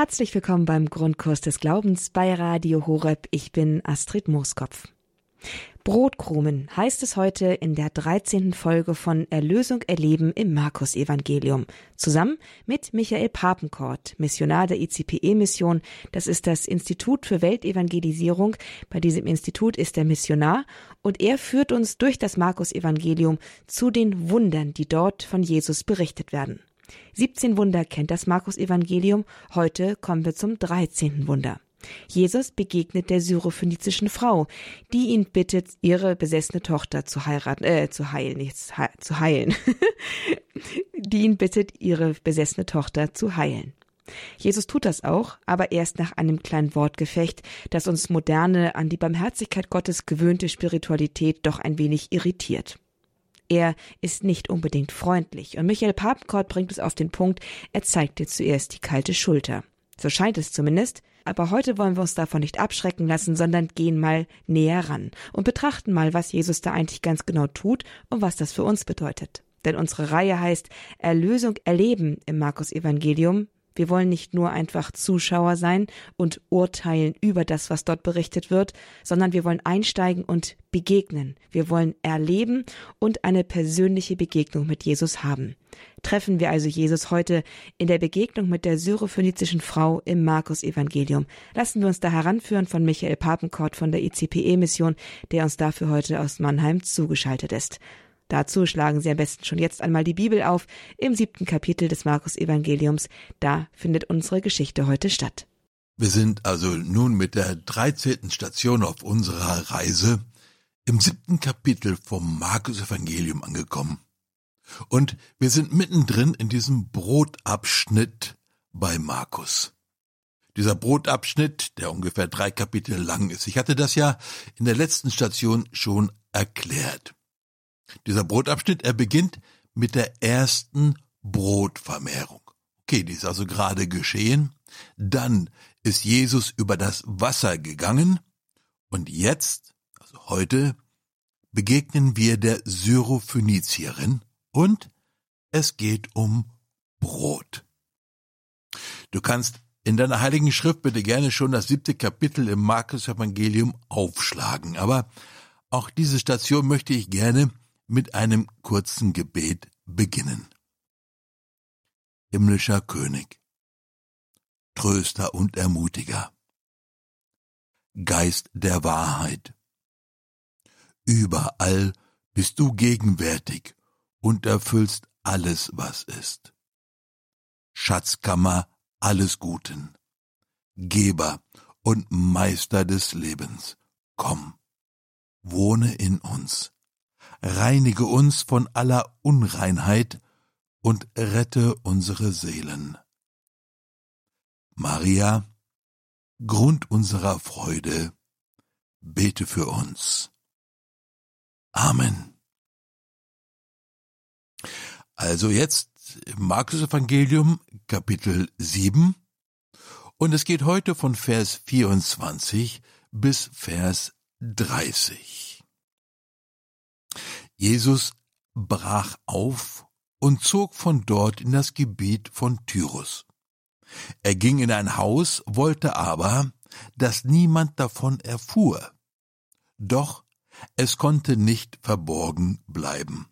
Herzlich willkommen beim Grundkurs des Glaubens bei Radio Horeb. Ich bin Astrid Mooskopf. Brotkrumen heißt es heute in der 13. Folge von Erlösung erleben im Markus Evangelium. Zusammen mit Michael Papenkort, Missionar der ICPE-Mission. Das ist das Institut für Weltevangelisierung. Bei diesem Institut ist er Missionar und er führt uns durch das Markus Evangelium zu den Wundern, die dort von Jesus berichtet werden. 17 Wunder kennt das Markus-Evangelium. Heute kommen wir zum 13. Wunder. Jesus begegnet der syrophönizischen Frau, die ihn bittet, ihre besessene Tochter zu heiraten, äh, zu heilen, nicht zu heilen, die ihn bittet, ihre besessene Tochter zu heilen. Jesus tut das auch, aber erst nach einem kleinen Wortgefecht, das uns moderne, an die Barmherzigkeit Gottes gewöhnte Spiritualität doch ein wenig irritiert. Er ist nicht unbedingt freundlich und Michael Papenkort bringt es auf den Punkt, er zeigt dir zuerst die kalte Schulter. So scheint es zumindest, aber heute wollen wir uns davon nicht abschrecken lassen, sondern gehen mal näher ran und betrachten mal, was Jesus da eigentlich ganz genau tut und was das für uns bedeutet. Denn unsere Reihe heißt Erlösung erleben im Markus Evangelium, wir wollen nicht nur einfach Zuschauer sein und urteilen über das, was dort berichtet wird, sondern wir wollen einsteigen und begegnen. Wir wollen erleben und eine persönliche Begegnung mit Jesus haben. Treffen wir also Jesus heute in der Begegnung mit der syrophönizischen Frau im Markus Evangelium. Lassen wir uns da heranführen von Michael Papenkort von der ICPE-Mission, der uns dafür heute aus Mannheim zugeschaltet ist. Dazu schlagen Sie am besten schon jetzt einmal die Bibel auf im siebten Kapitel des Markus Evangeliums. Da findet unsere Geschichte heute statt. Wir sind also nun mit der dreizehnten Station auf unserer Reise im siebten Kapitel vom Markus Evangelium angekommen. Und wir sind mittendrin in diesem Brotabschnitt bei Markus. Dieser Brotabschnitt, der ungefähr drei Kapitel lang ist. Ich hatte das ja in der letzten Station schon erklärt. Dieser Brotabschnitt, er beginnt mit der ersten Brotvermehrung. Okay, die ist also gerade geschehen. Dann ist Jesus über das Wasser gegangen und jetzt, also heute, begegnen wir der Syrophönizierin und es geht um Brot. Du kannst in deiner heiligen Schrift bitte gerne schon das siebte Kapitel im Markus Evangelium aufschlagen, aber auch diese Station möchte ich gerne mit einem kurzen Gebet beginnen. Himmlischer König, Tröster und Ermutiger, Geist der Wahrheit, überall bist du gegenwärtig und erfüllst alles, was ist. Schatzkammer alles Guten, Geber und Meister des Lebens, komm, wohne in uns reinige uns von aller Unreinheit und rette unsere Seelen. Maria, Grund unserer Freude, bete für uns. Amen. Also jetzt Markus Evangelium Kapitel 7 und es geht heute von Vers 24 bis Vers 30. Jesus brach auf und zog von dort in das Gebiet von Tyrus. Er ging in ein Haus, wollte aber, dass niemand davon erfuhr. Doch es konnte nicht verborgen bleiben.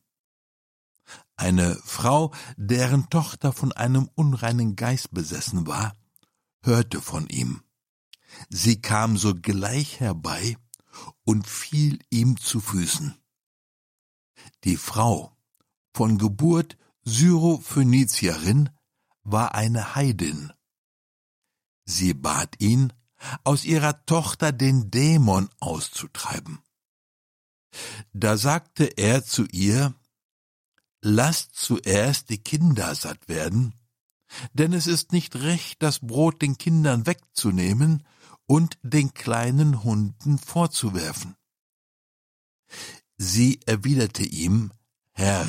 Eine Frau, deren Tochter von einem unreinen Geist besessen war, hörte von ihm. Sie kam sogleich herbei und fiel ihm zu Füßen. Die Frau, von Geburt Syrophönizierin, war eine Heidin. Sie bat ihn, aus ihrer Tochter den Dämon auszutreiben. Da sagte er zu ihr, Lasst zuerst die Kinder satt werden, denn es ist nicht recht, das Brot den Kindern wegzunehmen und den kleinen Hunden vorzuwerfen. Sie erwiderte ihm, Herr,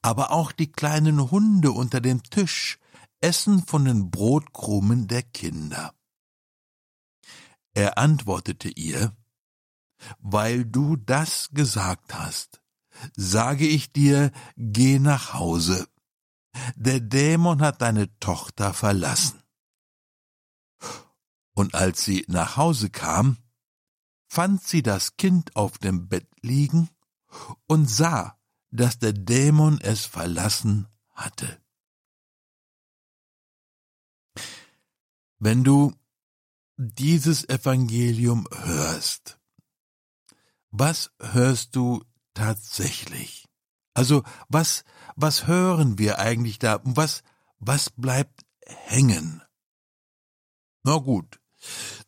aber auch die kleinen Hunde unter dem Tisch essen von den Brotkrumen der Kinder. Er antwortete ihr, weil du das gesagt hast, sage ich dir, geh nach Hause. Der Dämon hat deine Tochter verlassen. Und als sie nach Hause kam, fand sie das Kind auf dem Bett liegen und sah, dass der Dämon es verlassen hatte. Wenn du dieses Evangelium hörst, was hörst du tatsächlich? Also was, was hören wir eigentlich da? Was, was bleibt hängen? Na gut,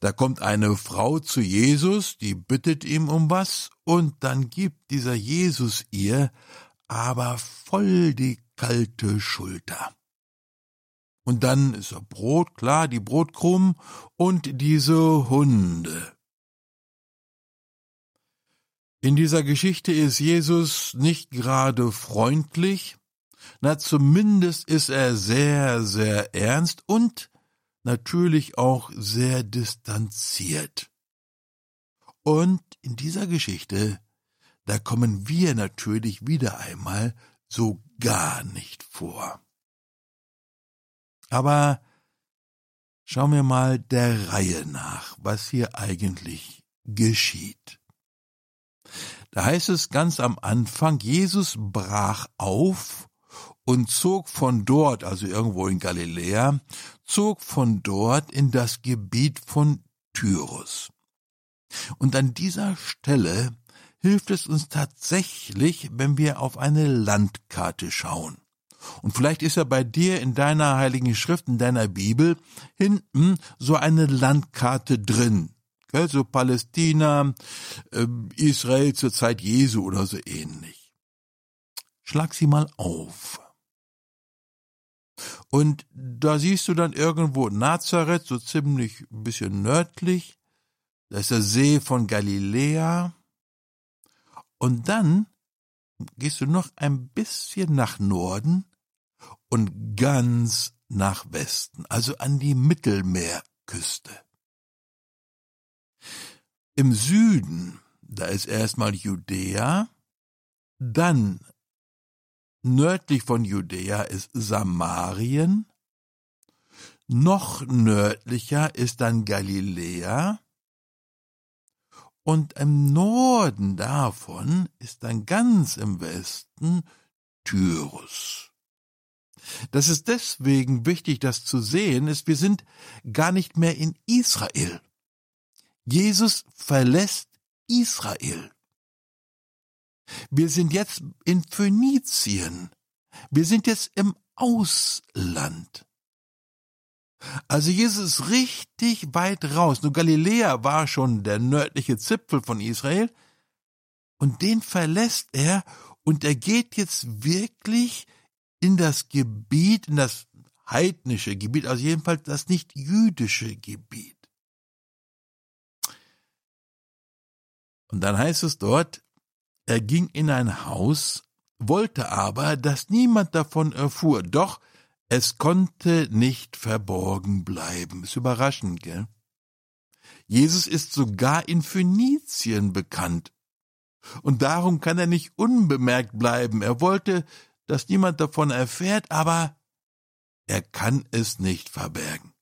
da kommt eine Frau zu Jesus, die bittet ihm um was, und dann gibt dieser Jesus ihr aber voll die kalte Schulter. Und dann ist er Brot, klar, die Brotkrumen und diese Hunde. In dieser Geschichte ist Jesus nicht gerade freundlich, na zumindest ist er sehr, sehr ernst und natürlich auch sehr distanziert. Und in dieser Geschichte, da kommen wir natürlich wieder einmal so gar nicht vor. Aber schauen wir mal der Reihe nach, was hier eigentlich geschieht. Da heißt es ganz am Anfang, Jesus brach auf und zog von dort, also irgendwo in Galiläa, zog von dort in das Gebiet von Tyrus. Und an dieser Stelle hilft es uns tatsächlich, wenn wir auf eine Landkarte schauen. Und vielleicht ist ja bei dir in deiner heiligen Schrift, in deiner Bibel, hinten so eine Landkarte drin. So Palästina, ähm, Israel zur Zeit Jesu oder so ähnlich. Schlag sie mal auf. Und da siehst du dann irgendwo Nazareth, so ziemlich ein bisschen nördlich. Da ist der See von Galiläa. Und dann gehst du noch ein bisschen nach Norden und ganz nach Westen, also an die Mittelmeerküste. Im Süden, da ist erstmal Judäa, dann nördlich von Judäa ist Samarien, noch nördlicher ist dann Galiläa, und im Norden davon ist dann ganz im Westen Tyrus. Das ist deswegen wichtig, das zu sehen, ist, wir sind gar nicht mehr in Israel. Jesus verlässt Israel. Wir sind jetzt in Phönizien. Wir sind jetzt im Ausland. Also Jesus ist richtig weit raus. Nur Galiläa war schon der nördliche Zipfel von Israel. Und den verlässt er und er geht jetzt wirklich in das Gebiet, in das heidnische Gebiet, also jedenfalls das nicht jüdische Gebiet. Und dann heißt es dort, er ging in ein Haus, wollte aber, dass niemand davon erfuhr, doch es konnte nicht verborgen bleiben. Ist überraschend, gell? Jesus ist sogar in Phönizien bekannt. Und darum kann er nicht unbemerkt bleiben. Er wollte, dass niemand davon erfährt, aber er kann es nicht verbergen.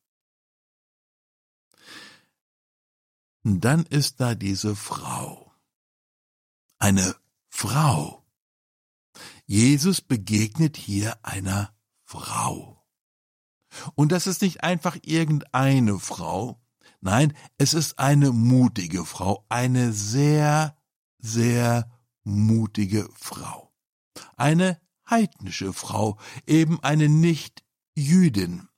Und dann ist da diese Frau. Eine Frau. Jesus begegnet hier einer Frau. Und das ist nicht einfach irgendeine Frau, nein, es ist eine mutige Frau, eine sehr, sehr mutige Frau. Eine heidnische Frau, eben eine Nicht-Jüdin.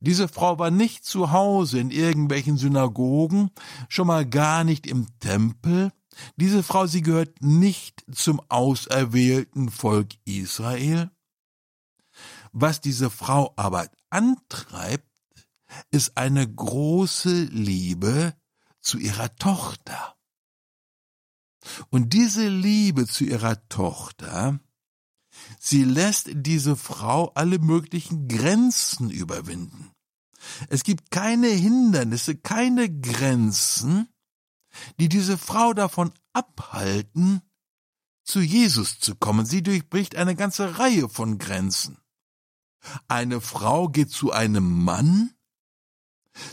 Diese Frau war nicht zu Hause in irgendwelchen Synagogen, schon mal gar nicht im Tempel. Diese Frau, sie gehört nicht zum auserwählten Volk Israel. Was diese Frau aber antreibt, ist eine große Liebe zu ihrer Tochter. Und diese Liebe zu ihrer Tochter, sie lässt diese Frau alle möglichen Grenzen überwinden. Es gibt keine Hindernisse, keine Grenzen, die diese Frau davon abhalten, zu Jesus zu kommen. Sie durchbricht eine ganze Reihe von Grenzen. Eine Frau geht zu einem Mann,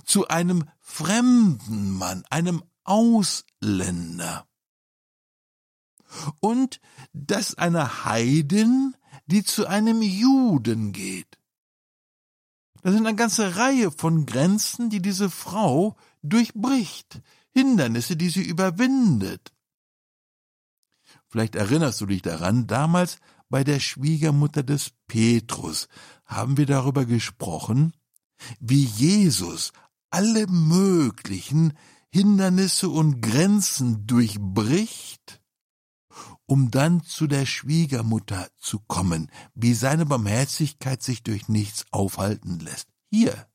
zu einem fremden Mann, einem Ausländer. Und dass eine Heidin, die zu einem Juden geht. Das sind eine ganze Reihe von Grenzen, die diese Frau durchbricht, Hindernisse, die sie überwindet. Vielleicht erinnerst du dich daran, damals bei der Schwiegermutter des Petrus haben wir darüber gesprochen, wie Jesus alle möglichen Hindernisse und Grenzen durchbricht, um dann zu der Schwiegermutter zu kommen, wie seine Barmherzigkeit sich durch nichts aufhalten lässt. Hier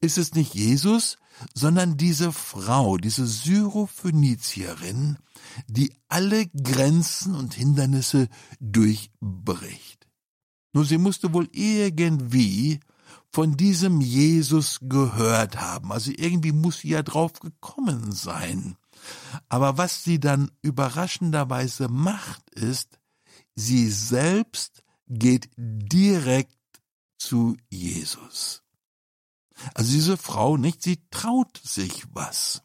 ist es nicht Jesus, sondern diese Frau, diese Syrophönizierin, die alle Grenzen und Hindernisse durchbricht. Nur sie musste wohl irgendwie von diesem Jesus gehört haben. Also irgendwie muss sie ja drauf gekommen sein. Aber was sie dann überraschenderweise macht, ist, sie selbst geht direkt zu Jesus. Also diese Frau nicht, sie traut sich was.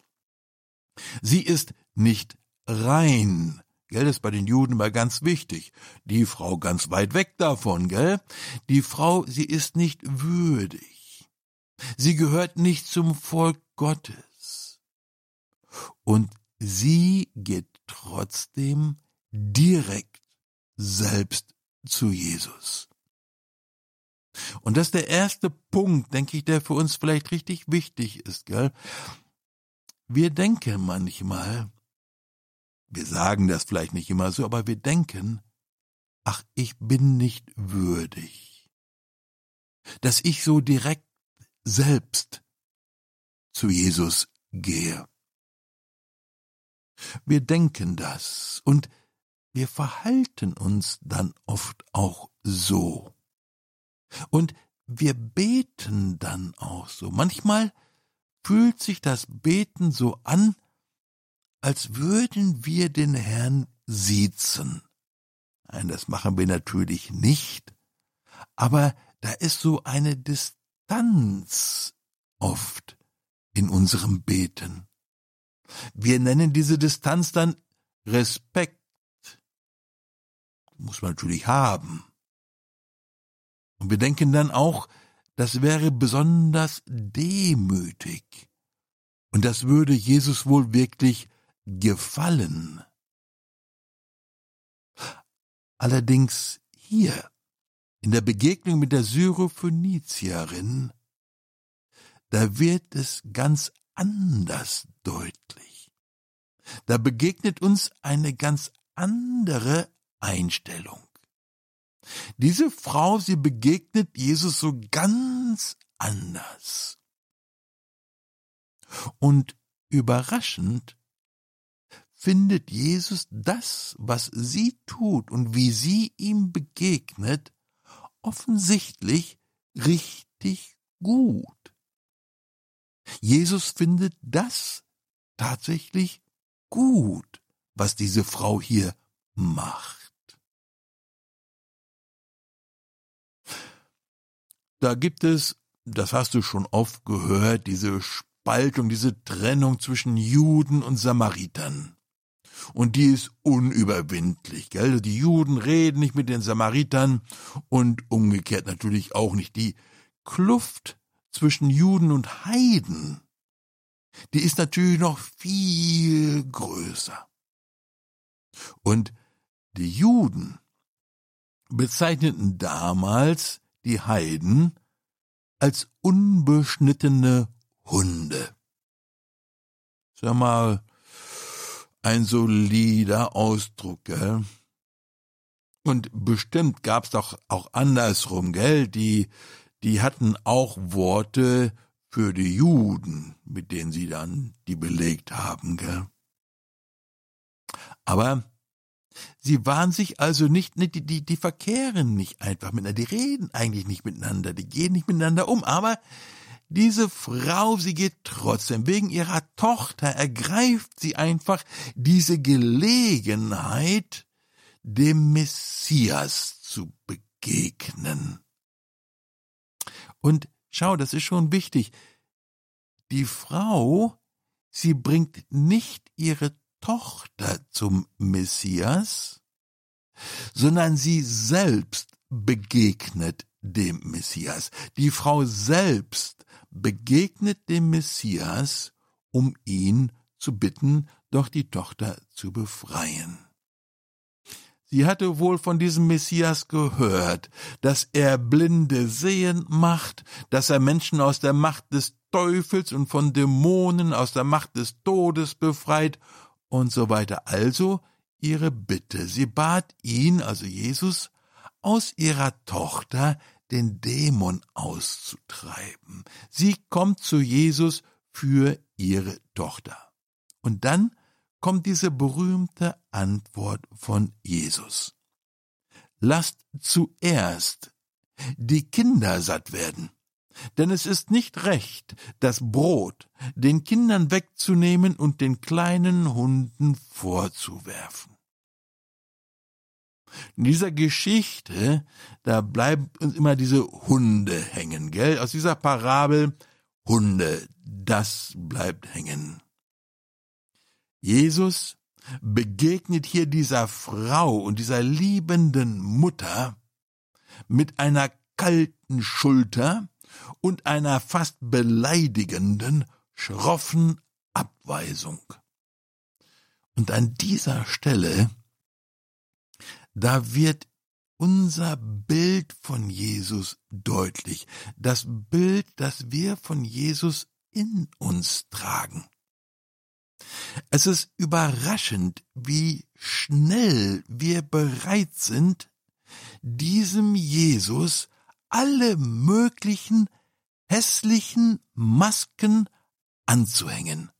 Sie ist nicht rein. Gell, das ist bei den Juden mal ganz wichtig. Die Frau ganz weit weg davon, gell? Die Frau, sie ist nicht würdig. Sie gehört nicht zum Volk Gottes. Und sie geht trotzdem direkt selbst zu Jesus. Und das ist der erste Punkt, denke ich, der für uns vielleicht richtig wichtig ist, gell? Wir denken manchmal, wir sagen das vielleicht nicht immer so, aber wir denken, ach, ich bin nicht würdig. Dass ich so direkt selbst zu Jesus gehe. Wir denken das und wir verhalten uns dann oft auch so. Und wir beten dann auch so. Manchmal fühlt sich das Beten so an, als würden wir den Herrn siezen. Nein, das machen wir natürlich nicht, aber da ist so eine Distanz oft in unserem Beten. Wir nennen diese Distanz dann Respekt. Muss man natürlich haben. Und wir denken dann auch, das wäre besonders demütig. Und das würde Jesus wohl wirklich gefallen. Allerdings hier, in der Begegnung mit der Syrophönizierin, da wird es ganz anders deutlich. Da begegnet uns eine ganz andere Einstellung. Diese Frau, sie begegnet Jesus so ganz anders. Und überraschend findet Jesus das, was sie tut und wie sie ihm begegnet, offensichtlich richtig gut. Jesus findet das tatsächlich gut, was diese Frau hier macht. Da gibt es, das hast du schon oft gehört, diese Spaltung, diese Trennung zwischen Juden und Samaritern und die ist unüberwindlich. Gell? Die Juden reden nicht mit den Samaritern und umgekehrt natürlich auch nicht. Die Kluft zwischen Juden und Heiden, die ist natürlich noch viel größer. Und die Juden bezeichneten damals die Heiden als unbeschnittene Hunde. Sag mal, ein solider Ausdruck, gell? Und bestimmt gab's doch auch andersrum, gell? Die, die hatten auch Worte für die Juden, mit denen sie dann die belegt haben, gell? Aber sie waren sich also nicht, die, die, die verkehren nicht einfach miteinander, die reden eigentlich nicht miteinander, die gehen nicht miteinander um, aber diese Frau, sie geht trotzdem, wegen ihrer Tochter ergreift sie einfach diese Gelegenheit, dem Messias zu begegnen. Und schau, das ist schon wichtig. die Frau, sie bringt nicht ihre Tochter zum Messias, sondern sie selbst begegnet dem Messias. Die Frau selbst begegnet dem Messias, um ihn zu bitten, doch die Tochter zu befreien. Sie hatte wohl von diesem Messias gehört, dass er Blinde sehen macht, dass er Menschen aus der Macht des Teufels und von Dämonen aus der Macht des Todes befreit und so weiter. Also ihre Bitte. Sie bat ihn, also Jesus, aus ihrer Tochter den Dämon auszutreiben. Sie kommt zu Jesus für ihre Tochter. Und dann kommt diese berühmte Antwort von Jesus. Lasst zuerst die Kinder satt werden, denn es ist nicht recht, das Brot den Kindern wegzunehmen und den kleinen Hunden vorzuwerfen. In dieser Geschichte, da bleiben uns immer diese Hunde hängen, gell? Aus dieser Parabel Hunde, das bleibt hängen. Jesus begegnet hier dieser Frau und dieser liebenden Mutter mit einer kalten Schulter und einer fast beleidigenden, schroffen Abweisung. Und an dieser Stelle, da wird unser Bild von Jesus deutlich, das Bild, das wir von Jesus in uns tragen. Es ist überraschend, wie schnell wir bereit sind, diesem Jesus alle möglichen hässlichen Masken anzuhängen.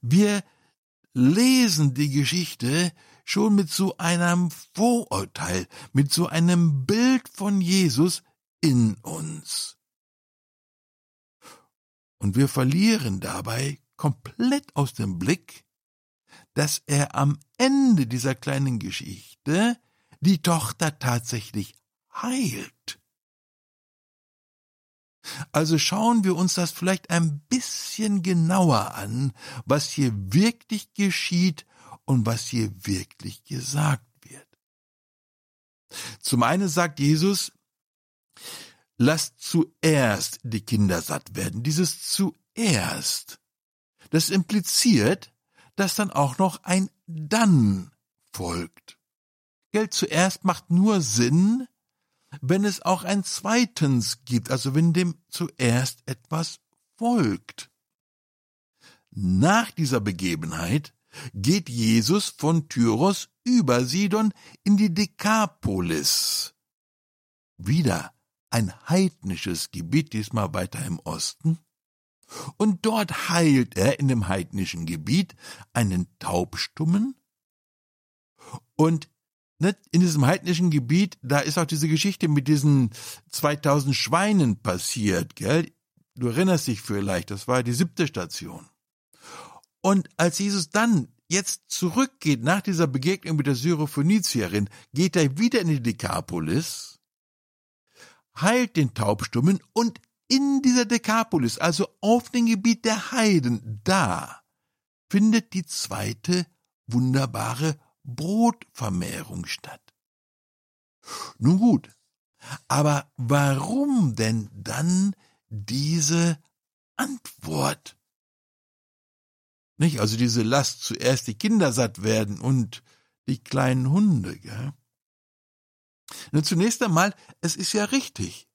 Wir lesen die Geschichte schon mit so einem Vorurteil, mit so einem Bild von Jesus in uns. Und wir verlieren dabei komplett aus dem Blick, dass er am Ende dieser kleinen Geschichte die Tochter tatsächlich heilt. Also schauen wir uns das vielleicht ein bisschen genauer an, was hier wirklich geschieht und was hier wirklich gesagt wird. Zum einen sagt Jesus, lasst zuerst die Kinder satt werden. Dieses zuerst das impliziert, dass dann auch noch ein dann folgt. Geld zuerst macht nur Sinn, wenn es auch ein zweitens gibt, also wenn dem zuerst etwas folgt. Nach dieser Begebenheit geht Jesus von Tyros über Sidon in die Dekapolis. Wieder ein heidnisches Gebiet, diesmal weiter im Osten. Und dort heilt er in dem heidnischen Gebiet einen Taubstummen. Und ne, in diesem heidnischen Gebiet, da ist auch diese Geschichte mit diesen 2000 Schweinen passiert, gell? Du erinnerst dich vielleicht, das war die siebte Station. Und als Jesus dann jetzt zurückgeht nach dieser Begegnung mit der Syrophönizierin, geht er wieder in die Dekapolis, heilt den Taubstummen und in dieser Dekapolis, also auf dem Gebiet der Heiden, da findet die zweite wunderbare Brotvermehrung statt. Nun gut, aber warum denn dann diese Antwort? Nicht? Also diese Last zuerst die Kinder satt werden und die kleinen Hunde, gell? Nun zunächst einmal, es ist ja richtig.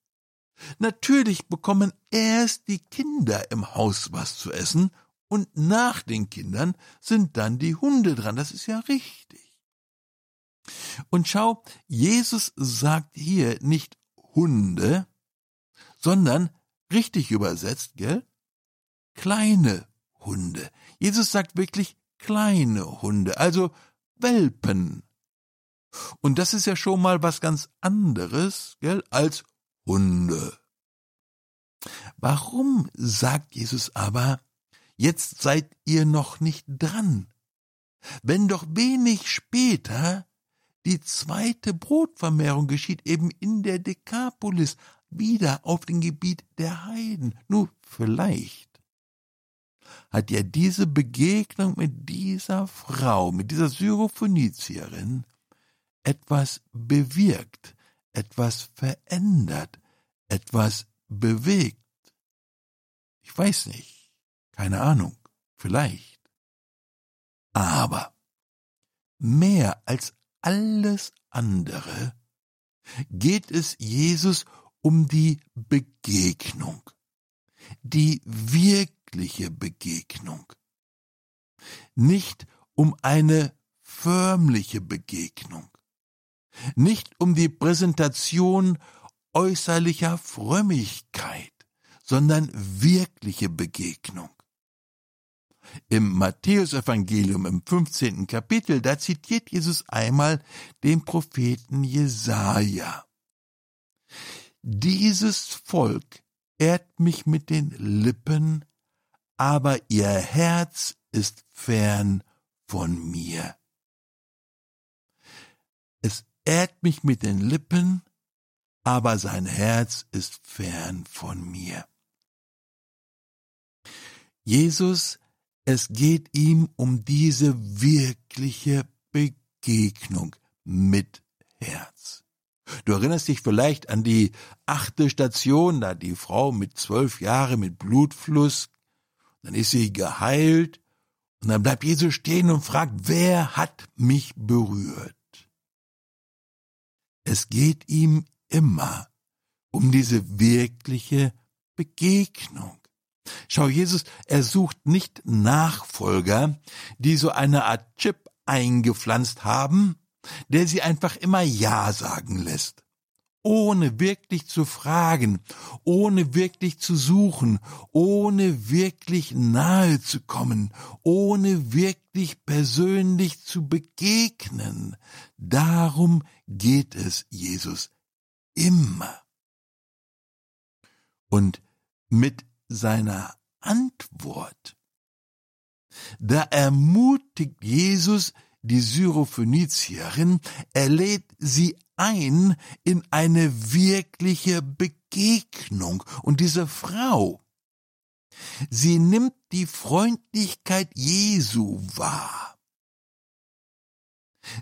Natürlich bekommen erst die Kinder im Haus was zu essen und nach den Kindern sind dann die Hunde dran. Das ist ja richtig. Und schau, Jesus sagt hier nicht Hunde, sondern richtig übersetzt, gell? Kleine Hunde. Jesus sagt wirklich kleine Hunde, also Welpen. Und das ist ja schon mal was ganz anderes, gell, als Hunde. Warum sagt Jesus aber, jetzt seid ihr noch nicht dran, wenn doch wenig später die zweite Brotvermehrung geschieht, eben in der Dekapolis, wieder auf dem Gebiet der Heiden. Nur vielleicht hat ja diese Begegnung mit dieser Frau, mit dieser Syrophönizierin, etwas bewirkt, etwas verändert, etwas bewegt. Ich weiß nicht, keine Ahnung, vielleicht. Aber mehr als alles andere geht es Jesus um die Begegnung, die wirkliche Begegnung, nicht um eine förmliche Begegnung, nicht um die Präsentation äußerlicher Frömmigkeit, sondern wirkliche Begegnung. Im Matthäusevangelium im 15. Kapitel, da zitiert Jesus einmal den Propheten Jesaja. Dieses Volk ehrt mich mit den Lippen, aber ihr Herz ist fern von mir. Es ehrt mich mit den Lippen, aber sein Herz ist fern von mir. Jesus, es geht ihm um diese wirkliche Begegnung mit Herz. Du erinnerst dich vielleicht an die achte Station, da die Frau mit zwölf Jahren mit Blutfluss, dann ist sie geheilt, und dann bleibt Jesus stehen und fragt, wer hat mich berührt? Es geht ihm immer um diese wirkliche Begegnung. Schau, Jesus, er sucht nicht Nachfolger, die so eine Art Chip eingepflanzt haben, der sie einfach immer Ja sagen lässt, ohne wirklich zu fragen, ohne wirklich zu suchen, ohne wirklich nahe zu kommen, ohne wirklich persönlich zu begegnen. Darum geht es Jesus immer. Und mit seiner Antwort, da ermutigt Jesus die Syrophönizierin, er lädt sie ein in eine wirkliche Begegnung. Und diese Frau, sie nimmt die Freundlichkeit Jesu wahr.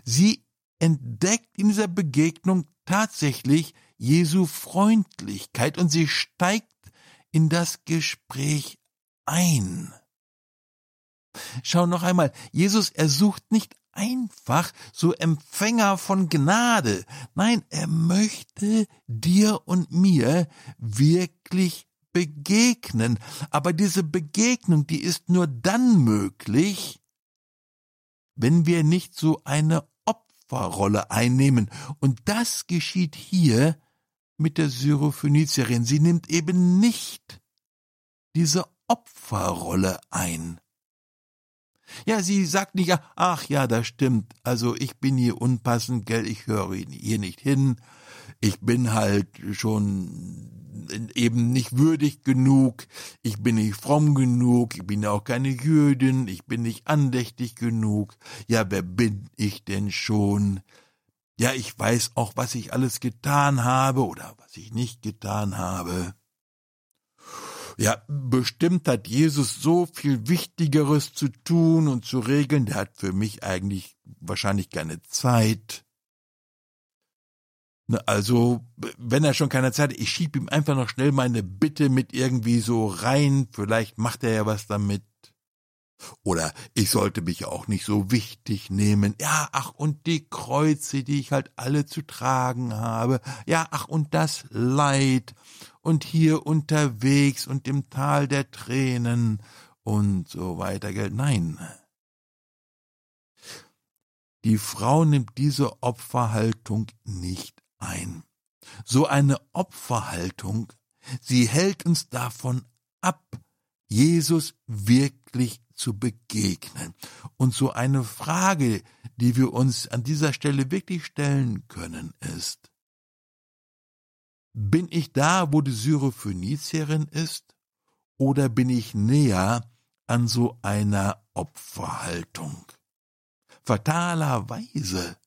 Sie entdeckt in dieser Begegnung tatsächlich Jesu Freundlichkeit und sie steigt in das Gespräch ein. Schau noch einmal, Jesus, er sucht nicht einfach so Empfänger von Gnade. Nein, er möchte dir und mir wirklich begegnen. Aber diese Begegnung, die ist nur dann möglich, wenn wir nicht so eine Opferrolle einnehmen. Und das geschieht hier mit der Syrophönizierin. Sie nimmt eben nicht diese Opferrolle ein. Ja, sie sagt nicht, ach ja, das stimmt, also ich bin hier unpassend, gell, ich höre hier nicht hin, ich bin halt schon eben nicht würdig genug, ich bin nicht fromm genug, ich bin auch keine Jüdin, ich bin nicht andächtig genug, ja, wer bin ich denn schon? Ja, ich weiß auch, was ich alles getan habe oder was ich nicht getan habe. Ja, bestimmt hat Jesus so viel Wichtigeres zu tun und zu regeln, der hat für mich eigentlich wahrscheinlich keine Zeit. Ne, also, wenn er schon keine Zeit hat, ich schieb ihm einfach noch schnell meine Bitte mit irgendwie so rein, vielleicht macht er ja was damit. Oder ich sollte mich auch nicht so wichtig nehmen. Ja, ach, und die Kreuze, die ich halt alle zu tragen habe. Ja, ach, und das Leid. Und hier unterwegs und im Tal der Tränen und so weiter. Nein. Die Frau nimmt diese Opferhaltung nicht ein. So eine Opferhaltung, sie hält uns davon ab, Jesus wirklich zu begegnen. Und so eine Frage, die wir uns an dieser Stelle wirklich stellen können, ist, bin ich da, wo die Syrophönizierin ist, oder bin ich näher an so einer Opferhaltung? Fatalerweise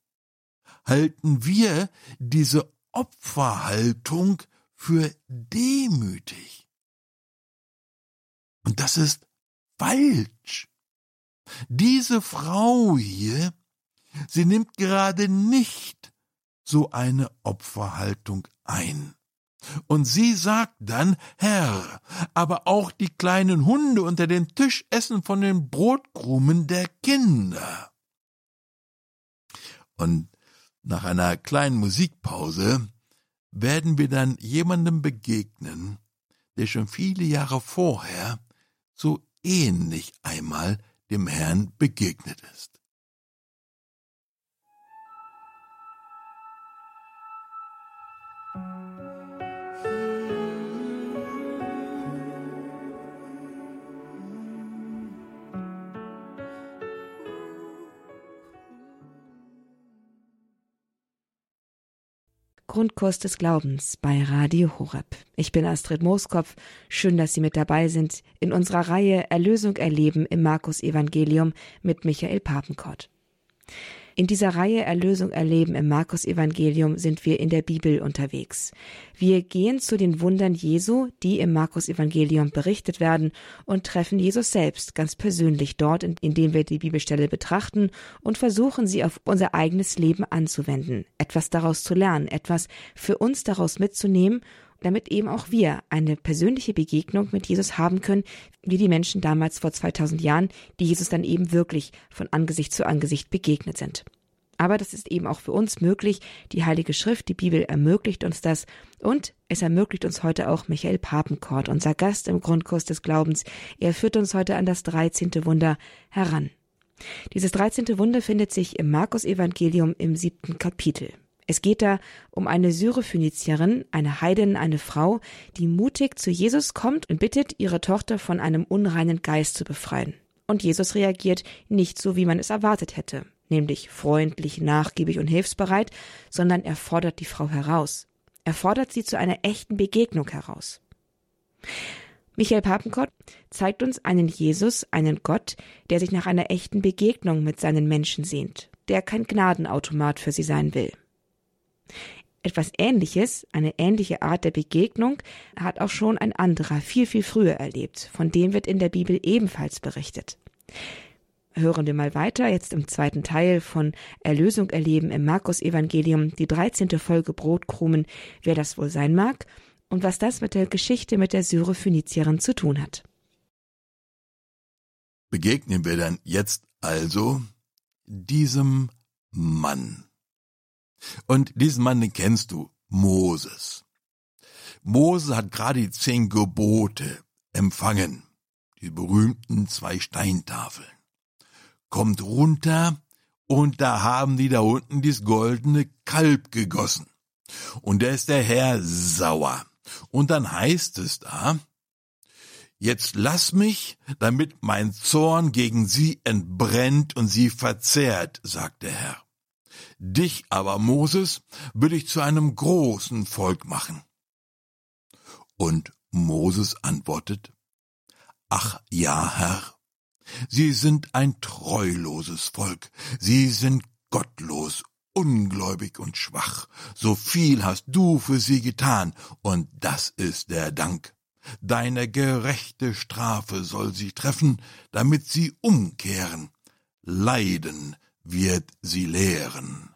halten wir diese Opferhaltung für demütig. Und das ist falsch. Diese Frau hier, sie nimmt gerade nicht so eine Opferhaltung ein. Und sie sagt dann, Herr, aber auch die kleinen Hunde unter dem Tisch essen von den Brotkrumen der Kinder. Und nach einer kleinen Musikpause werden wir dann jemandem begegnen, der schon viele Jahre vorher so ähnlich einmal dem Herrn begegnet ist. Grundkurs des Glaubens bei Radio Horeb. Ich bin Astrid Mooskopf. Schön, dass Sie mit dabei sind in unserer Reihe Erlösung erleben im Markus Evangelium mit Michael Papenkort. In dieser Reihe Erlösung erleben im Markus Evangelium sind wir in der Bibel unterwegs. Wir gehen zu den Wundern Jesu, die im Markus Evangelium berichtet werden und treffen Jesus selbst ganz persönlich dort, indem wir die Bibelstelle betrachten und versuchen sie auf unser eigenes Leben anzuwenden, etwas daraus zu lernen, etwas für uns daraus mitzunehmen damit eben auch wir eine persönliche Begegnung mit Jesus haben können, wie die Menschen damals vor 2000 Jahren, die Jesus dann eben wirklich von Angesicht zu Angesicht begegnet sind. Aber das ist eben auch für uns möglich. Die Heilige Schrift, die Bibel ermöglicht uns das und es ermöglicht uns heute auch Michael Papenkort, unser Gast im Grundkurs des Glaubens. Er führt uns heute an das 13. Wunder heran. Dieses 13. Wunder findet sich im Markus Evangelium im siebten Kapitel. Es geht da um eine Syrophönizierin, eine Heidin, eine Frau, die mutig zu Jesus kommt und bittet, ihre Tochter von einem unreinen Geist zu befreien. Und Jesus reagiert nicht so, wie man es erwartet hätte, nämlich freundlich, nachgiebig und hilfsbereit, sondern er fordert die Frau heraus. Er fordert sie zu einer echten Begegnung heraus. Michael Papenkott zeigt uns einen Jesus, einen Gott, der sich nach einer echten Begegnung mit seinen Menschen sehnt, der kein Gnadenautomat für sie sein will. Etwas Ähnliches, eine ähnliche Art der Begegnung, hat auch schon ein anderer viel, viel früher erlebt. Von dem wird in der Bibel ebenfalls berichtet. Hören wir mal weiter, jetzt im zweiten Teil von Erlösung erleben im Markus Evangelium, die 13. Folge Brotkrumen, wer das wohl sein mag und was das mit der Geschichte mit der Syrophönizierin zu tun hat. Begegnen wir dann jetzt also diesem Mann. Und diesen Mann, den kennst du, Moses. Moses hat gerade die zehn Gebote empfangen, die berühmten zwei Steintafeln. Kommt runter und da haben die da unten dieses goldene Kalb gegossen. Und da ist der Herr sauer. Und dann heißt es da, Jetzt lass mich, damit mein Zorn gegen sie entbrennt und sie verzehrt, sagt der Herr. Dich aber, Moses, will ich zu einem großen Volk machen. Und Moses antwortet, Ach ja, Herr, Sie sind ein treuloses Volk, Sie sind gottlos, ungläubig und schwach. So viel hast du für sie getan, und das ist der Dank. Deine gerechte Strafe soll sie treffen, damit sie umkehren. Leiden wird sie lehren.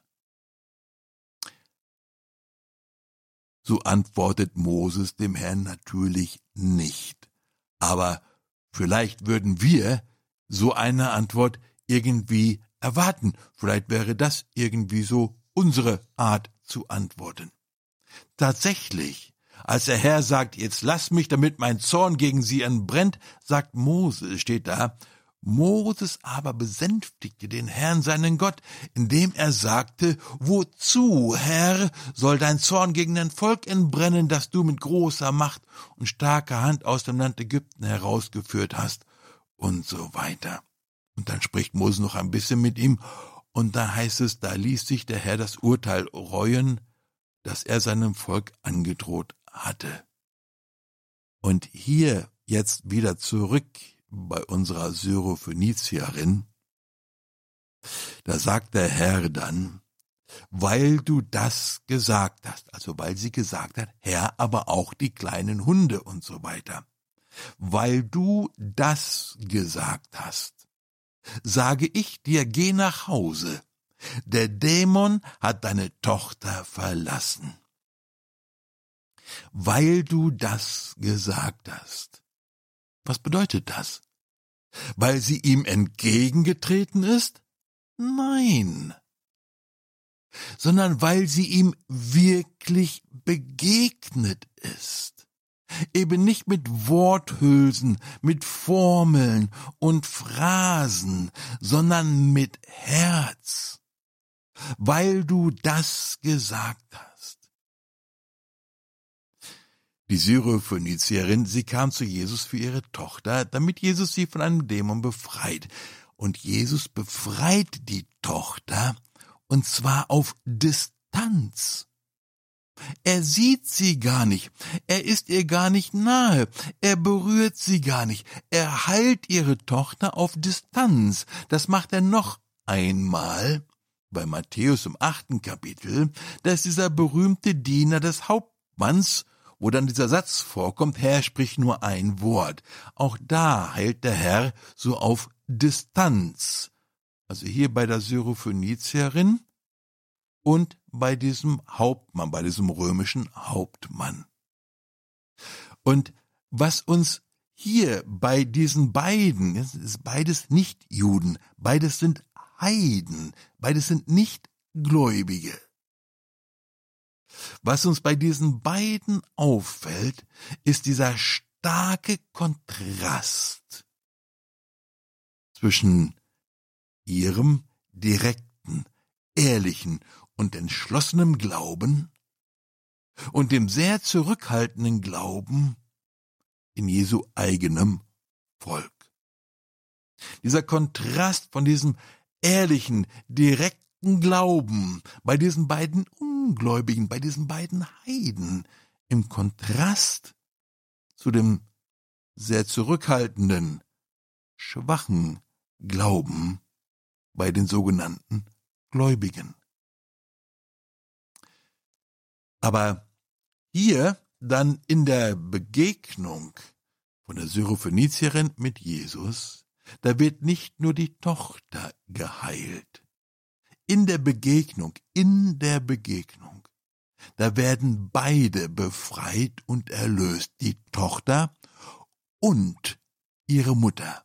So antwortet Moses dem Herrn natürlich nicht. Aber vielleicht würden wir so eine Antwort irgendwie erwarten. Vielleicht wäre das irgendwie so unsere Art zu antworten. Tatsächlich, als der Herr sagt, jetzt lass mich, damit mein Zorn gegen sie entbrennt, sagt Mose, steht da, Moses aber besänftigte den Herrn seinen Gott, indem er sagte, Wozu, Herr, soll dein Zorn gegen dein Volk entbrennen, das du mit großer Macht und starker Hand aus dem Land Ägypten herausgeführt hast? Und so weiter. Und dann spricht Moses noch ein bisschen mit ihm, und da heißt es, da ließ sich der Herr das Urteil reuen, das er seinem Volk angedroht hatte. Und hier jetzt wieder zurück bei unserer Syrophönizierin, da sagt der Herr dann, weil du das gesagt hast, also weil sie gesagt hat, Herr, aber auch die kleinen Hunde und so weiter. Weil du das gesagt hast, sage ich dir, geh nach Hause. Der Dämon hat deine Tochter verlassen. Weil du das gesagt hast. Was bedeutet das? Weil sie ihm entgegengetreten ist? Nein sondern weil sie ihm wirklich begegnet ist. Eben nicht mit Worthülsen, mit Formeln und Phrasen, sondern mit Herz, weil du das gesagt hast. Die Syrophönizierin, sie kam zu Jesus für ihre Tochter, damit Jesus sie von einem Dämon befreit. Und Jesus befreit die Tochter, und zwar auf Distanz. Er sieht sie gar nicht, er ist ihr gar nicht nahe, er berührt sie gar nicht, er heilt ihre Tochter auf Distanz. Das macht er noch einmal bei Matthäus im achten Kapitel, dass dieser berühmte Diener des Hauptmanns, wo dann dieser Satz vorkommt, Herr sprich nur ein Wort. Auch da heilt der Herr so auf Distanz. Also hier bei der Syrophönizierin und bei diesem Hauptmann, bei diesem römischen Hauptmann. Und was uns hier bei diesen beiden, es ist beides nicht Juden, beides sind Heiden, beides sind nicht Gläubige. Was uns bei diesen beiden auffällt, ist dieser starke Kontrast zwischen ihrem direkten, ehrlichen und entschlossenem Glauben und dem sehr zurückhaltenden Glauben in Jesu eigenem Volk. Dieser Kontrast von diesem ehrlichen, direkten Glauben bei diesen beiden Ungläubigen, bei diesen beiden Heiden, im Kontrast zu dem sehr zurückhaltenden, schwachen Glauben bei den sogenannten Gläubigen. Aber hier dann in der Begegnung von der Syrophönizierin mit Jesus, da wird nicht nur die Tochter geheilt. In der Begegnung, in der Begegnung, da werden beide befreit und erlöst, die Tochter und ihre Mutter.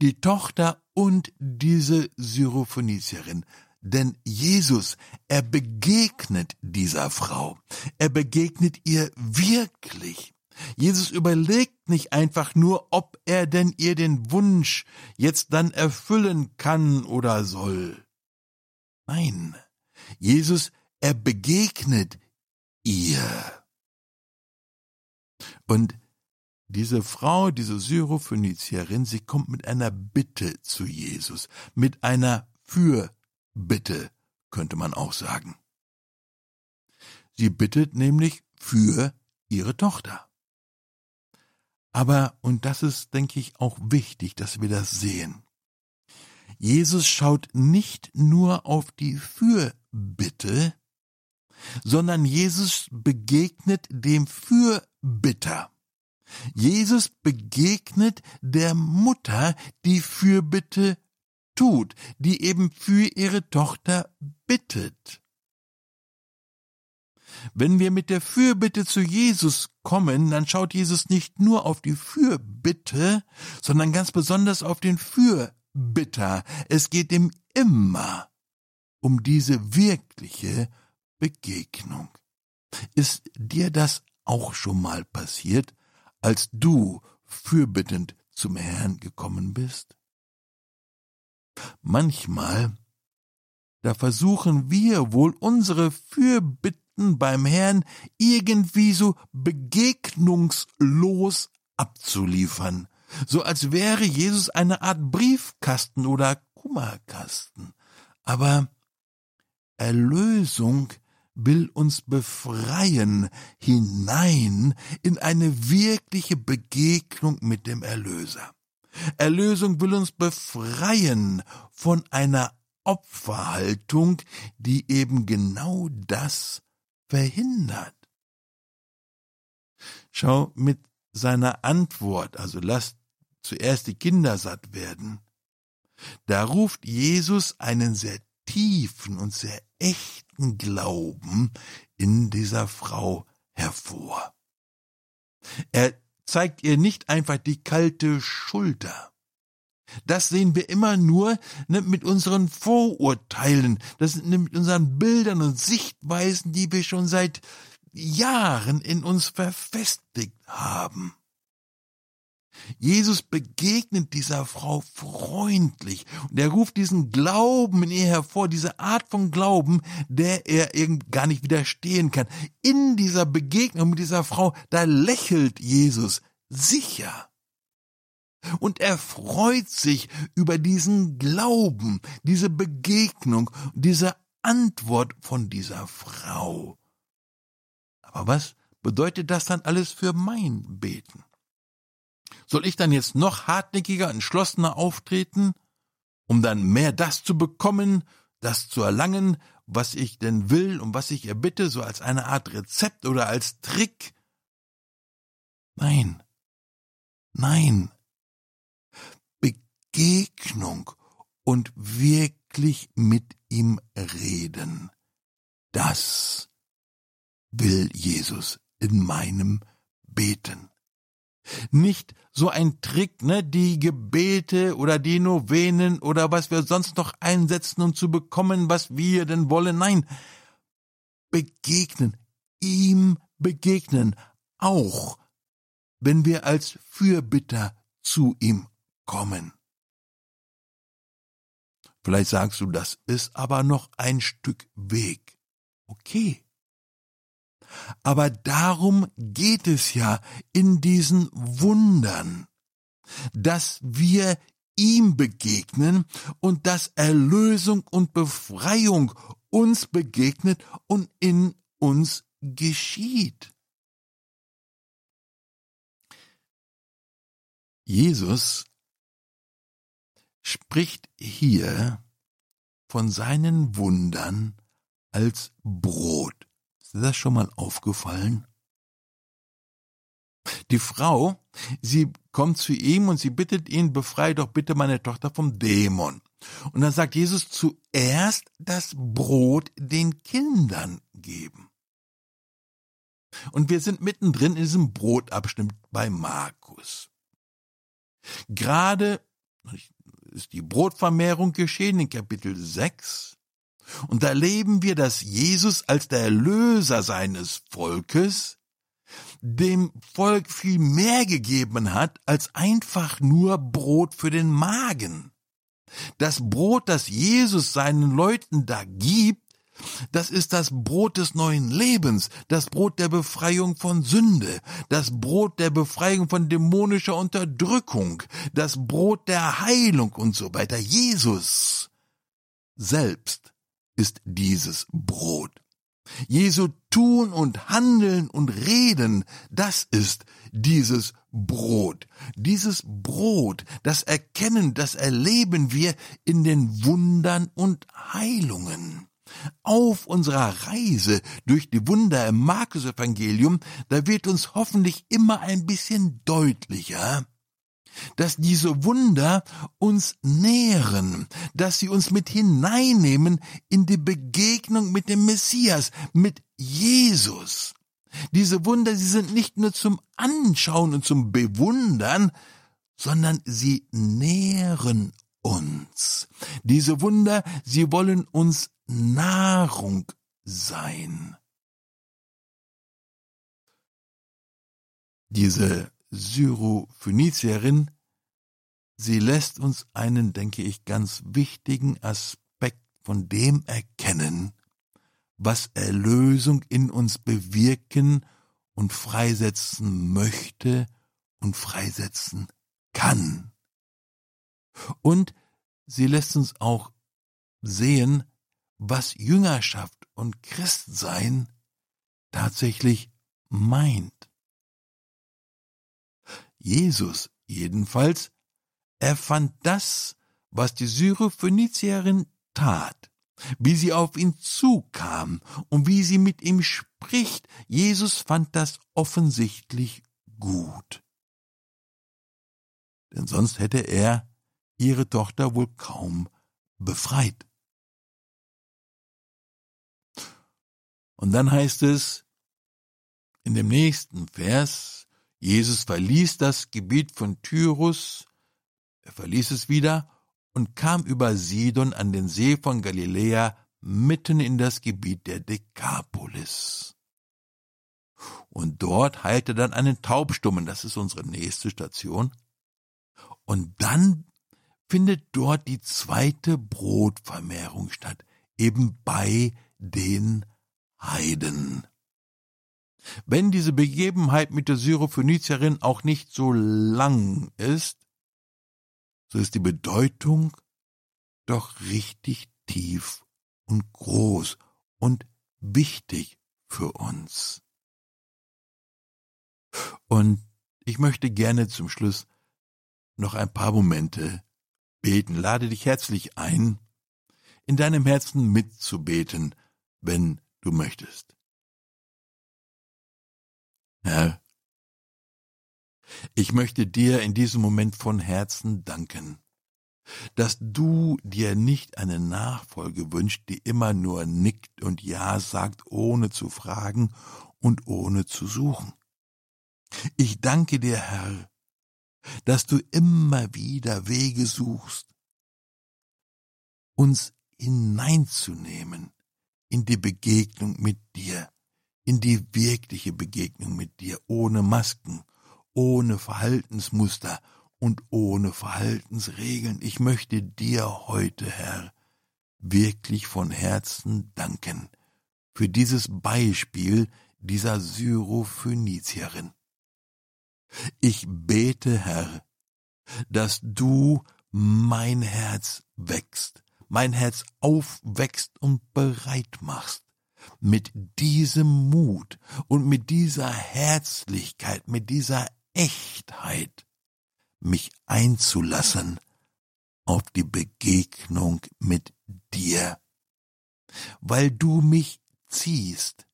Die Tochter und diese Syrophönizierin, denn Jesus, er begegnet dieser Frau. Er begegnet ihr wirklich. Jesus überlegt nicht einfach nur, ob er denn ihr den Wunsch jetzt dann erfüllen kann oder soll. Nein, Jesus, er begegnet ihr. Und diese Frau, diese Syrophönizierin, sie kommt mit einer Bitte zu Jesus, mit einer Für Bitte, könnte man auch sagen. Sie bittet nämlich für ihre Tochter. Aber, und das ist, denke ich, auch wichtig, dass wir das sehen. Jesus schaut nicht nur auf die Fürbitte, sondern Jesus begegnet dem Fürbitter. Jesus begegnet der Mutter, die Fürbitte tut, die eben für ihre Tochter bittet. Wenn wir mit der Fürbitte zu Jesus kommen, dann schaut Jesus nicht nur auf die Fürbitte, sondern ganz besonders auf den Fürbitter. Es geht ihm immer um diese wirkliche Begegnung. Ist dir das auch schon mal passiert, als du fürbittend zum Herrn gekommen bist? Manchmal, da versuchen wir wohl unsere Fürbitten beim Herrn irgendwie so begegnungslos abzuliefern, so als wäre Jesus eine Art Briefkasten oder Kummerkasten. Aber Erlösung will uns befreien hinein in eine wirkliche Begegnung mit dem Erlöser. Erlösung will uns befreien von einer Opferhaltung, die eben genau das verhindert. Schau, mit seiner Antwort, also lasst zuerst die Kinder satt werden, da ruft Jesus einen sehr tiefen und sehr echten Glauben in dieser Frau hervor. Er zeigt ihr nicht einfach die kalte Schulter. Das sehen wir immer nur ne, mit unseren Vorurteilen, das sind ne, mit unseren Bildern und Sichtweisen, die wir schon seit Jahren in uns verfestigt haben. Jesus begegnet dieser Frau freundlich und er ruft diesen Glauben in ihr hervor, diese Art von Glauben, der er irgend gar nicht widerstehen kann. In dieser Begegnung mit dieser Frau, da lächelt Jesus sicher. Und er freut sich über diesen Glauben, diese Begegnung, diese Antwort von dieser Frau. Aber was bedeutet das dann alles für mein Beten? Soll ich dann jetzt noch hartnäckiger, entschlossener auftreten, um dann mehr das zu bekommen, das zu erlangen, was ich denn will und was ich erbitte, so als eine Art Rezept oder als Trick? Nein, nein. Begegnung und wirklich mit ihm reden. Das will Jesus in meinem Beten. Nicht so ein Trick, ne, die Gebete oder die Novenen oder was wir sonst noch einsetzen, um zu bekommen, was wir denn wollen. Nein, begegnen, ihm begegnen, auch wenn wir als Fürbitter zu ihm kommen. Vielleicht sagst du, das ist aber noch ein Stück Weg. Okay. Aber darum geht es ja in diesen Wundern, dass wir ihm begegnen und dass Erlösung und Befreiung uns begegnet und in uns geschieht. Jesus spricht hier von seinen Wundern als Brot. Ist das schon mal aufgefallen? Die Frau, sie kommt zu ihm und sie bittet ihn, befreie doch bitte meine Tochter vom Dämon. Und dann sagt Jesus zuerst das Brot den Kindern geben. Und wir sind mittendrin in diesem Brotabschnitt bei Markus. Gerade ist die Brotvermehrung geschehen in Kapitel 6. Und erleben wir, dass Jesus als der Erlöser seines Volkes dem Volk viel mehr gegeben hat als einfach nur Brot für den Magen. Das Brot, das Jesus seinen Leuten da gibt, das ist das Brot des neuen Lebens, das Brot der Befreiung von Sünde, das Brot der Befreiung von dämonischer Unterdrückung, das Brot der Heilung und so weiter. Jesus selbst ist dieses Brot. Jesu Tun und Handeln und Reden, das ist dieses Brot. Dieses Brot, das Erkennen, das erleben wir in den Wundern und Heilungen. Auf unserer Reise durch die Wunder im Markus-Evangelium, da wird uns hoffentlich immer ein bisschen deutlicher, dass diese Wunder uns nähren, dass sie uns mit hineinnehmen in die Begegnung mit dem Messias, mit Jesus. Diese Wunder, sie sind nicht nur zum Anschauen und zum Bewundern, sondern sie nähren uns. Diese Wunder, sie wollen uns Nahrung sein. Diese Syrophönizierin, sie lässt uns einen, denke ich, ganz wichtigen Aspekt von dem erkennen, was Erlösung in uns bewirken und freisetzen möchte und freisetzen kann. Und sie lässt uns auch sehen, was Jüngerschaft und Christsein tatsächlich meint. Jesus jedenfalls erfand das, was die Syrophönizierin tat, wie sie auf ihn zukam und wie sie mit ihm spricht. Jesus fand das offensichtlich gut. Denn sonst hätte er ihre Tochter wohl kaum befreit. Und dann heißt es in dem nächsten Vers, Jesus verließ das Gebiet von Tyrus, er verließ es wieder und kam über Sidon an den See von Galiläa mitten in das Gebiet der Dekapolis. Und dort heilte dann einen Taubstummen, das ist unsere nächste Station. Und dann findet dort die zweite Brotvermehrung statt, eben bei den Heiden. Wenn diese Begebenheit mit der Syrophönizierin auch nicht so lang ist, so ist die Bedeutung doch richtig tief und groß und wichtig für uns. Und ich möchte gerne zum Schluss noch ein paar Momente beten. Lade dich herzlich ein, in deinem Herzen mitzubeten, wenn du möchtest. Herr, ich möchte dir in diesem Moment von Herzen danken, dass du dir nicht eine Nachfolge wünscht, die immer nur nickt und Ja sagt, ohne zu fragen und ohne zu suchen. Ich danke dir, Herr, dass du immer wieder Wege suchst, uns hineinzunehmen in die Begegnung mit dir, in die wirkliche Begegnung mit dir, ohne Masken, ohne Verhaltensmuster und ohne Verhaltensregeln. Ich möchte dir heute, Herr, wirklich von Herzen danken für dieses Beispiel dieser Syrophönizierin. Ich bete, Herr, dass du mein Herz wächst, mein Herz aufwächst und bereit machst, mit diesem Mut und mit dieser Herzlichkeit, mit dieser Echtheit, mich einzulassen auf die Begegnung mit dir, weil du mich ziehst,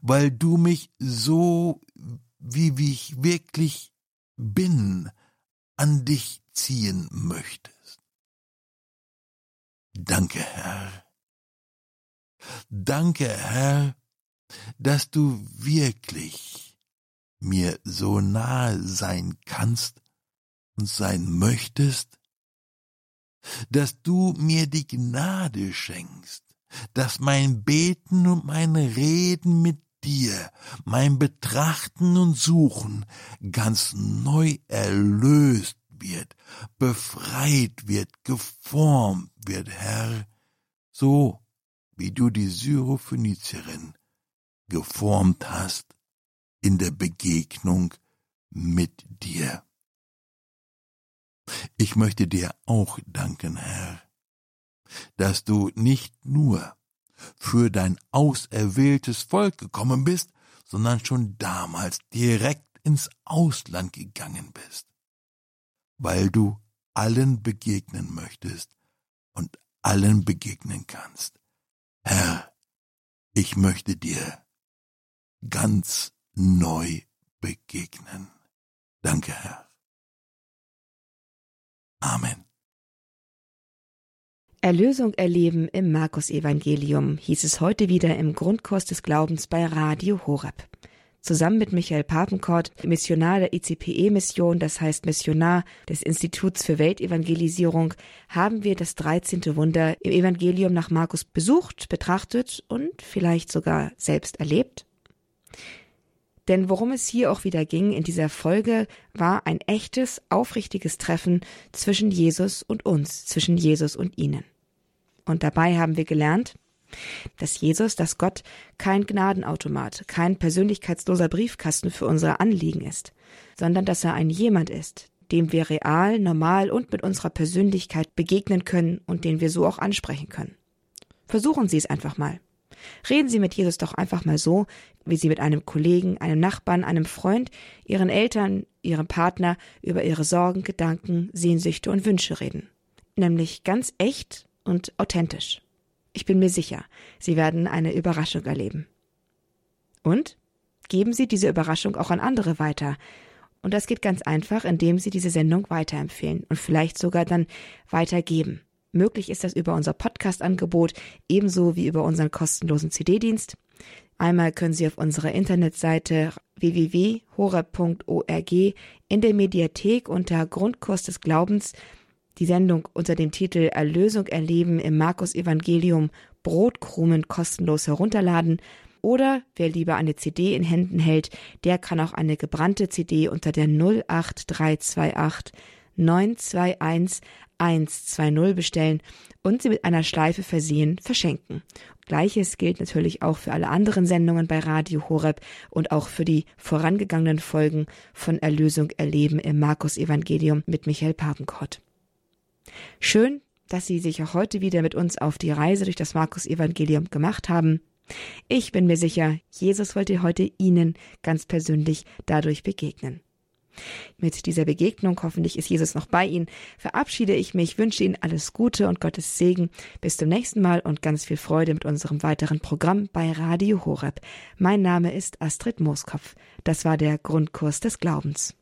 weil du mich so wie, wie ich wirklich bin, an dich ziehen möchtest. Danke, Herr. Danke, Herr, dass du wirklich mir so nahe sein kannst und sein möchtest, dass du mir die Gnade schenkst, dass mein Beten und mein Reden mit dir mein Betrachten und Suchen ganz neu erlöst wird, befreit wird, geformt wird, Herr, so wie du die Syrophönizierin geformt hast in der Begegnung mit dir. Ich möchte dir auch danken, Herr, dass du nicht nur für dein auserwähltes Volk gekommen bist, sondern schon damals direkt ins Ausland gegangen bist, weil du allen begegnen möchtest und allen begegnen kannst. Herr, ich möchte dir ganz neu begegnen. Danke, Herr. Amen. Erlösung erleben im Markus-Evangelium hieß es heute wieder im Grundkurs des Glaubens bei Radio Horeb. Zusammen mit Michael Papenkort, Missionar der ICPE-Mission, das heißt Missionar des Instituts für Weltevangelisierung, haben wir das 13. Wunder im Evangelium nach Markus besucht, betrachtet und vielleicht sogar selbst erlebt. Denn worum es hier auch wieder ging in dieser Folge, war ein echtes, aufrichtiges Treffen zwischen Jesus und uns, zwischen Jesus und ihnen. Und dabei haben wir gelernt, dass Jesus, dass Gott kein Gnadenautomat, kein persönlichkeitsloser Briefkasten für unsere Anliegen ist, sondern dass er ein jemand ist, dem wir real, normal und mit unserer Persönlichkeit begegnen können und den wir so auch ansprechen können. Versuchen Sie es einfach mal. Reden Sie mit Jesus doch einfach mal so, wie Sie mit einem Kollegen, einem Nachbarn, einem Freund, Ihren Eltern, Ihrem Partner über Ihre Sorgen, Gedanken, Sehnsüchte und Wünsche reden. Nämlich ganz echt und authentisch. Ich bin mir sicher, Sie werden eine Überraschung erleben. Und geben Sie diese Überraschung auch an andere weiter. Und das geht ganz einfach, indem Sie diese Sendung weiterempfehlen und vielleicht sogar dann weitergeben. Möglich ist das über unser Podcast-Angebot, ebenso wie über unseren kostenlosen CD-Dienst. Einmal können Sie auf unserer Internetseite www.horeb.org in der Mediathek unter Grundkurs des Glaubens die Sendung unter dem Titel Erlösung erleben im Markus Evangelium Brotkrumen kostenlos herunterladen oder wer lieber eine CD in Händen hält, der kann auch eine gebrannte CD unter der 08328 921 120 bestellen und sie mit einer Schleife versehen verschenken. Gleiches gilt natürlich auch für alle anderen Sendungen bei Radio Horeb und auch für die vorangegangenen Folgen von Erlösung erleben im Markus Evangelium mit Michael Papenkort. Schön, dass Sie sich auch heute wieder mit uns auf die Reise durch das Markus Evangelium gemacht haben. Ich bin mir sicher, Jesus wollte heute Ihnen ganz persönlich dadurch begegnen. Mit dieser Begegnung, hoffentlich ist Jesus noch bei Ihnen, verabschiede ich mich, wünsche Ihnen alles Gute und Gottes Segen. Bis zum nächsten Mal und ganz viel Freude mit unserem weiteren Programm bei Radio Horeb. Mein Name ist Astrid Mooskopf. Das war der Grundkurs des Glaubens.